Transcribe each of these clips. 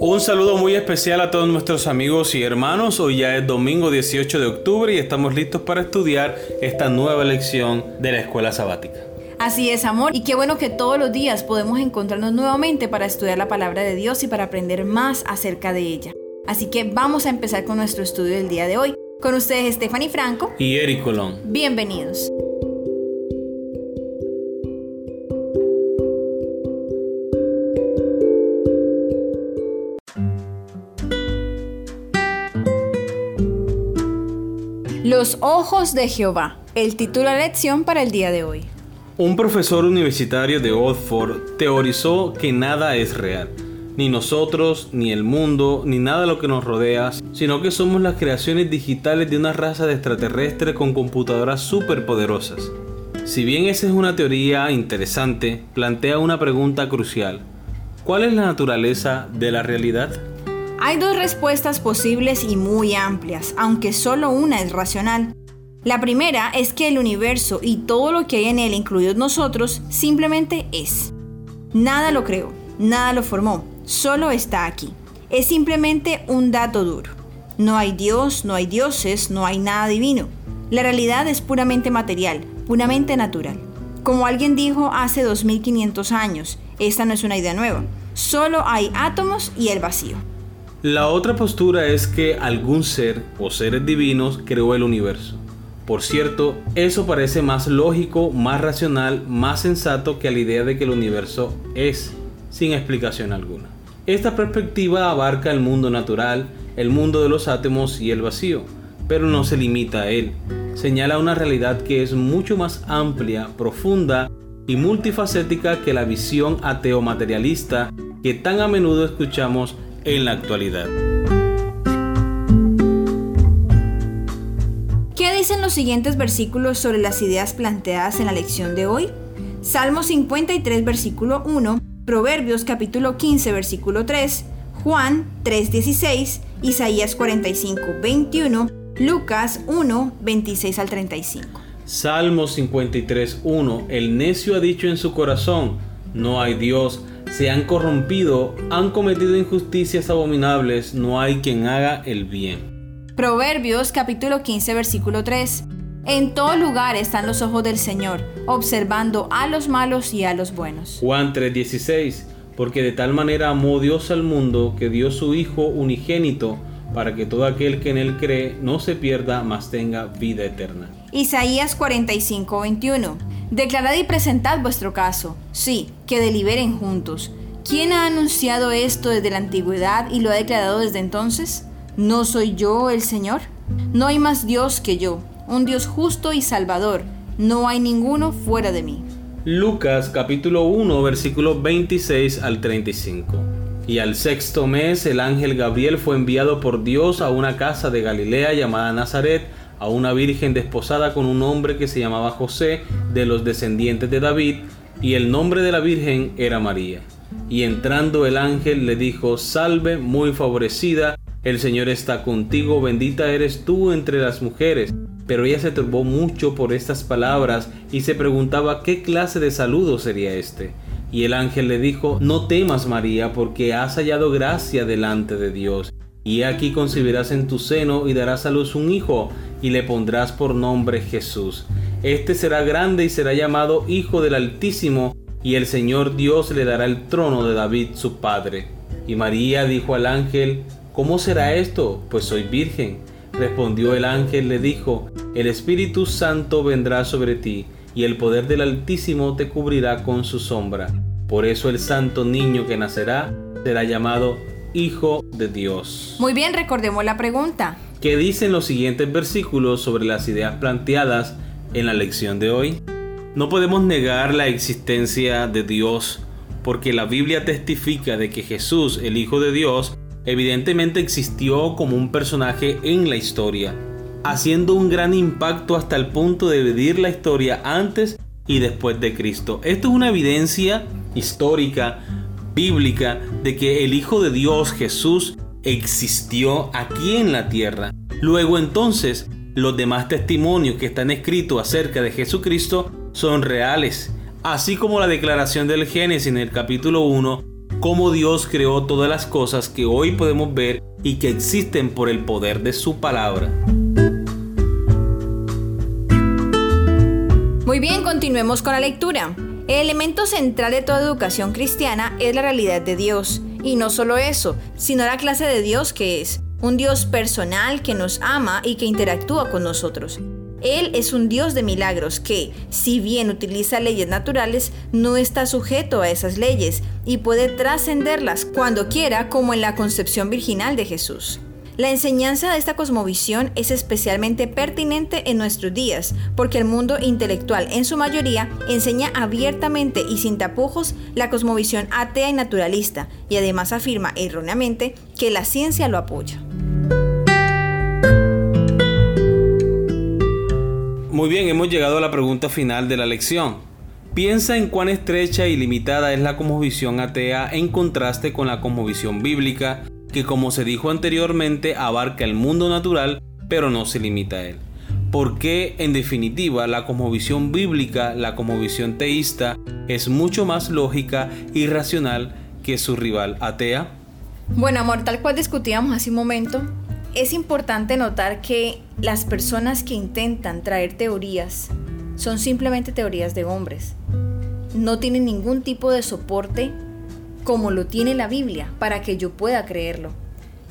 Un saludo muy especial a todos nuestros amigos y hermanos. Hoy ya es domingo 18 de octubre y estamos listos para estudiar esta nueva lección de la escuela sabática. Así es, amor, y qué bueno que todos los días podemos encontrarnos nuevamente para estudiar la palabra de Dios y para aprender más acerca de ella. Así que vamos a empezar con nuestro estudio del día de hoy. Con ustedes Stephanie Franco y Eric Colón. Bienvenidos. Los ojos de Jehová, el título de lección para el día de hoy. Un profesor universitario de Oxford teorizó que nada es real, ni nosotros, ni el mundo, ni nada lo que nos rodea, sino que somos las creaciones digitales de una raza de extraterrestres con computadoras superpoderosas. Si bien esa es una teoría interesante, plantea una pregunta crucial. ¿Cuál es la naturaleza de la realidad? Hay dos respuestas posibles y muy amplias, aunque solo una es racional. La primera es que el universo y todo lo que hay en él, incluidos nosotros, simplemente es. Nada lo creó, nada lo formó, solo está aquí. Es simplemente un dato duro. No hay Dios, no hay dioses, no hay nada divino. La realidad es puramente material, puramente natural. Como alguien dijo hace 2500 años, esta no es una idea nueva. Solo hay átomos y el vacío. La otra postura es que algún ser o seres divinos creó el universo. Por cierto, eso parece más lógico, más racional, más sensato que la idea de que el universo es, sin explicación alguna. Esta perspectiva abarca el mundo natural, el mundo de los átomos y el vacío, pero no se limita a él. Señala una realidad que es mucho más amplia, profunda y multifacética que la visión ateo materialista que tan a menudo escuchamos en la actualidad. ¿Qué dicen los siguientes versículos sobre las ideas planteadas en la lección de hoy? Salmo 53, versículo 1, Proverbios capítulo 15, versículo 3, Juan 3:16, Isaías 45, 21, Lucas 1, 26 al 35. Salmo 53, 1, El necio ha dicho en su corazón, no hay Dios se han corrompido, han cometido injusticias abominables, no hay quien haga el bien. Proverbios capítulo 15 versículo 3. En todo lugar están los ojos del Señor, observando a los malos y a los buenos. Juan 3:16. Porque de tal manera amó Dios al mundo que dio su Hijo unigénito para que todo aquel que en él cree no se pierda, mas tenga vida eterna. Isaías 45, 21. Declarad y presentad vuestro caso, sí, que deliberen juntos. ¿Quién ha anunciado esto desde la antigüedad y lo ha declarado desde entonces? ¿No soy yo el Señor? No hay más Dios que yo, un Dios justo y salvador, no hay ninguno fuera de mí. Lucas capítulo 1 versículos 26 al 35. Y al sexto mes el ángel Gabriel fue enviado por Dios a una casa de Galilea llamada Nazaret, a una virgen desposada con un hombre que se llamaba José, de los descendientes de David, y el nombre de la virgen era María. Y entrando el ángel le dijo, Salve, muy favorecida, el Señor está contigo, bendita eres tú entre las mujeres. Pero ella se turbó mucho por estas palabras y se preguntaba qué clase de saludo sería este. Y el ángel le dijo, No temas María, porque has hallado gracia delante de Dios. Y aquí concebirás en tu seno y darás a luz un hijo, y le pondrás por nombre Jesús. Este será grande y será llamado Hijo del Altísimo, y el Señor Dios le dará el trono de David su padre. Y María dijo al ángel, ¿Cómo será esto? Pues soy virgen. Respondió el ángel, le dijo, El Espíritu Santo vendrá sobre ti y el poder del Altísimo te cubrirá con su sombra. Por eso el santo niño que nacerá será llamado Hijo de Dios. Muy bien, recordemos la pregunta. ¿Qué dicen los siguientes versículos sobre las ideas planteadas en la lección de hoy? No podemos negar la existencia de Dios porque la Biblia testifica de que Jesús, el Hijo de Dios, evidentemente existió como un personaje en la historia haciendo un gran impacto hasta el punto de dividir la historia antes y después de Cristo. Esto es una evidencia histórica, bíblica, de que el Hijo de Dios, Jesús, existió aquí en la tierra. Luego entonces, los demás testimonios que están escritos acerca de Jesucristo son reales, así como la declaración del Génesis en el capítulo 1 cómo Dios creó todas las cosas que hoy podemos ver y que existen por el poder de su palabra. Muy bien, continuemos con la lectura. El elemento central de toda educación cristiana es la realidad de Dios. Y no solo eso, sino la clase de Dios que es. Un Dios personal que nos ama y que interactúa con nosotros. Él es un Dios de milagros que, si bien utiliza leyes naturales, no está sujeto a esas leyes y puede trascenderlas cuando quiera como en la concepción virginal de Jesús. La enseñanza de esta cosmovisión es especialmente pertinente en nuestros días, porque el mundo intelectual en su mayoría enseña abiertamente y sin tapujos la cosmovisión atea y naturalista, y además afirma erróneamente que la ciencia lo apoya. Muy bien, hemos llegado a la pregunta final de la lección. Piensa en cuán estrecha y limitada es la cosmovisión atea en contraste con la cosmovisión bíblica que como se dijo anteriormente abarca el mundo natural, pero no se limita a él. Porque en definitiva la cosmovisión bíblica, la cosmovisión teísta, es mucho más lógica y racional que su rival atea? Bueno, amor, tal cual discutíamos hace un momento, es importante notar que las personas que intentan traer teorías son simplemente teorías de hombres. No tienen ningún tipo de soporte como lo tiene la Biblia, para que yo pueda creerlo.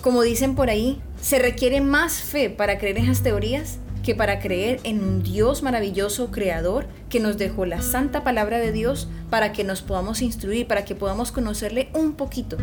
Como dicen por ahí, se requiere más fe para creer en esas teorías que para creer en un Dios maravilloso, creador, que nos dejó la santa palabra de Dios para que nos podamos instruir, para que podamos conocerle un poquito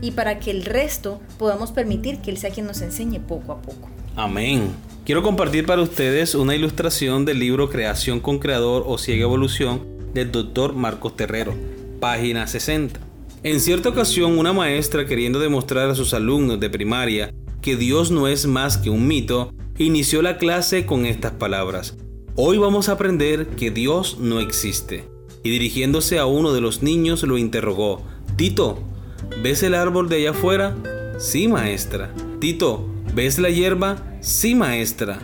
y para que el resto podamos permitir que Él sea quien nos enseñe poco a poco. Amén. Quiero compartir para ustedes una ilustración del libro Creación con Creador o Ciega Evolución del doctor Marcos Terrero, página 60. En cierta ocasión, una maestra queriendo demostrar a sus alumnos de primaria que Dios no es más que un mito, inició la clase con estas palabras. Hoy vamos a aprender que Dios no existe. Y dirigiéndose a uno de los niños lo interrogó. Tito, ¿ves el árbol de allá afuera? Sí, maestra. Tito, ¿ves la hierba? Sí, maestra.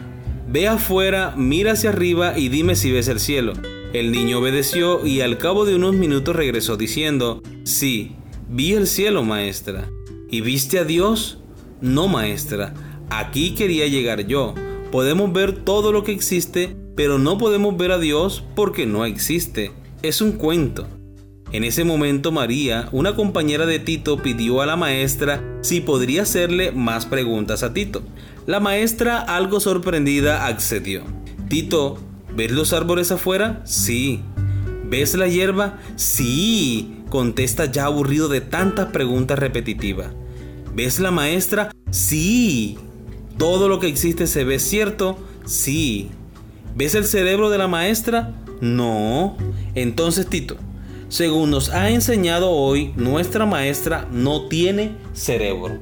Ve afuera, mira hacia arriba y dime si ves el cielo. El niño obedeció y al cabo de unos minutos regresó diciendo, Sí, vi el cielo, maestra. ¿Y viste a Dios? No, maestra. Aquí quería llegar yo. Podemos ver todo lo que existe, pero no podemos ver a Dios porque no existe. Es un cuento. En ese momento María, una compañera de Tito, pidió a la maestra si podría hacerle más preguntas a Tito. La maestra, algo sorprendida, accedió. Tito ¿Ves los árboles afuera? Sí. ¿Ves la hierba? Sí. Contesta ya aburrido de tantas preguntas repetitivas. ¿Ves la maestra? Sí. ¿Todo lo que existe se ve cierto? Sí. ¿Ves el cerebro de la maestra? No. Entonces, Tito, según nos ha enseñado hoy, nuestra maestra no tiene cerebro.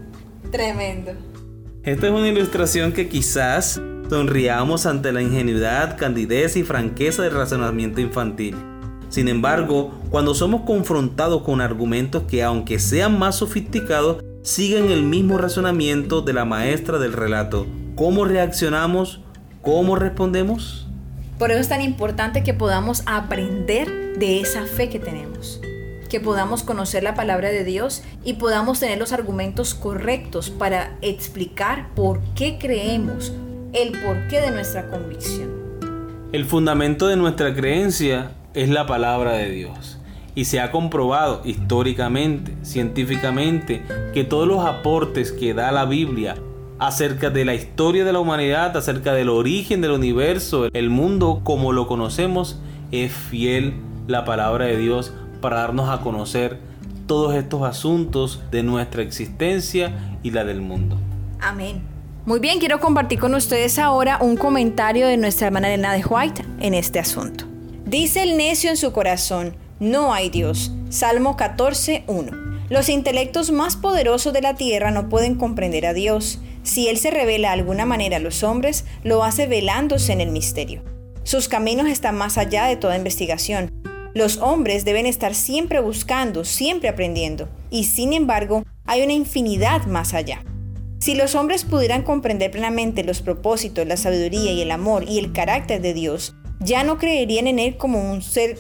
Tremendo. Esta es una ilustración que quizás sonriamos ante la ingenuidad, candidez y franqueza del razonamiento infantil. Sin embargo, cuando somos confrontados con argumentos que aunque sean más sofisticados, siguen el mismo razonamiento de la maestra del relato, ¿cómo reaccionamos? ¿Cómo respondemos? Por eso es tan importante que podamos aprender de esa fe que tenemos que podamos conocer la palabra de Dios y podamos tener los argumentos correctos para explicar por qué creemos, el porqué de nuestra convicción. El fundamento de nuestra creencia es la palabra de Dios. Y se ha comprobado históricamente, científicamente, que todos los aportes que da la Biblia acerca de la historia de la humanidad, acerca del origen del universo, el mundo como lo conocemos, es fiel la palabra de Dios para darnos a conocer todos estos asuntos de nuestra existencia y la del mundo. Amén. Muy bien, quiero compartir con ustedes ahora un comentario de nuestra hermana Elena de White en este asunto. Dice el necio en su corazón, no hay Dios. Salmo 14, 1. Los intelectos más poderosos de la tierra no pueden comprender a Dios. Si Él se revela de alguna manera a los hombres, lo hace velándose en el misterio. Sus caminos están más allá de toda investigación. Los hombres deben estar siempre buscando, siempre aprendiendo, y sin embargo hay una infinidad más allá. Si los hombres pudieran comprender plenamente los propósitos, la sabiduría y el amor y el carácter de Dios, ya no creerían en Él como un ser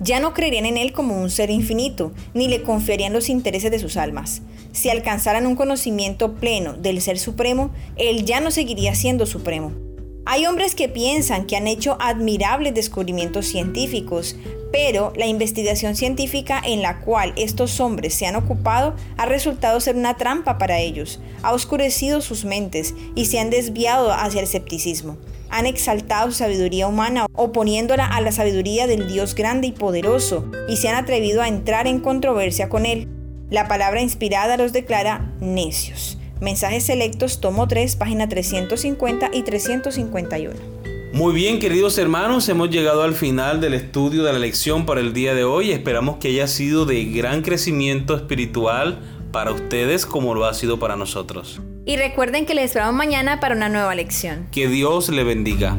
Ya no creerían en Él como un ser infinito, ni le confiarían los intereses de sus almas. Si alcanzaran un conocimiento pleno del Ser Supremo, Él ya no seguiría siendo Supremo. Hay hombres que piensan que han hecho admirables descubrimientos científicos, pero la investigación científica en la cual estos hombres se han ocupado ha resultado ser una trampa para ellos, ha oscurecido sus mentes y se han desviado hacia el escepticismo. Han exaltado sabiduría humana oponiéndola a la sabiduría del Dios grande y poderoso y se han atrevido a entrar en controversia con él. La palabra inspirada los declara necios. Mensajes selectos, tomo 3, página 350 y 351. Muy bien, queridos hermanos, hemos llegado al final del estudio de la lección para el día de hoy. Esperamos que haya sido de gran crecimiento espiritual para ustedes como lo ha sido para nosotros. Y recuerden que les esperamos mañana para una nueva lección. Que Dios le bendiga.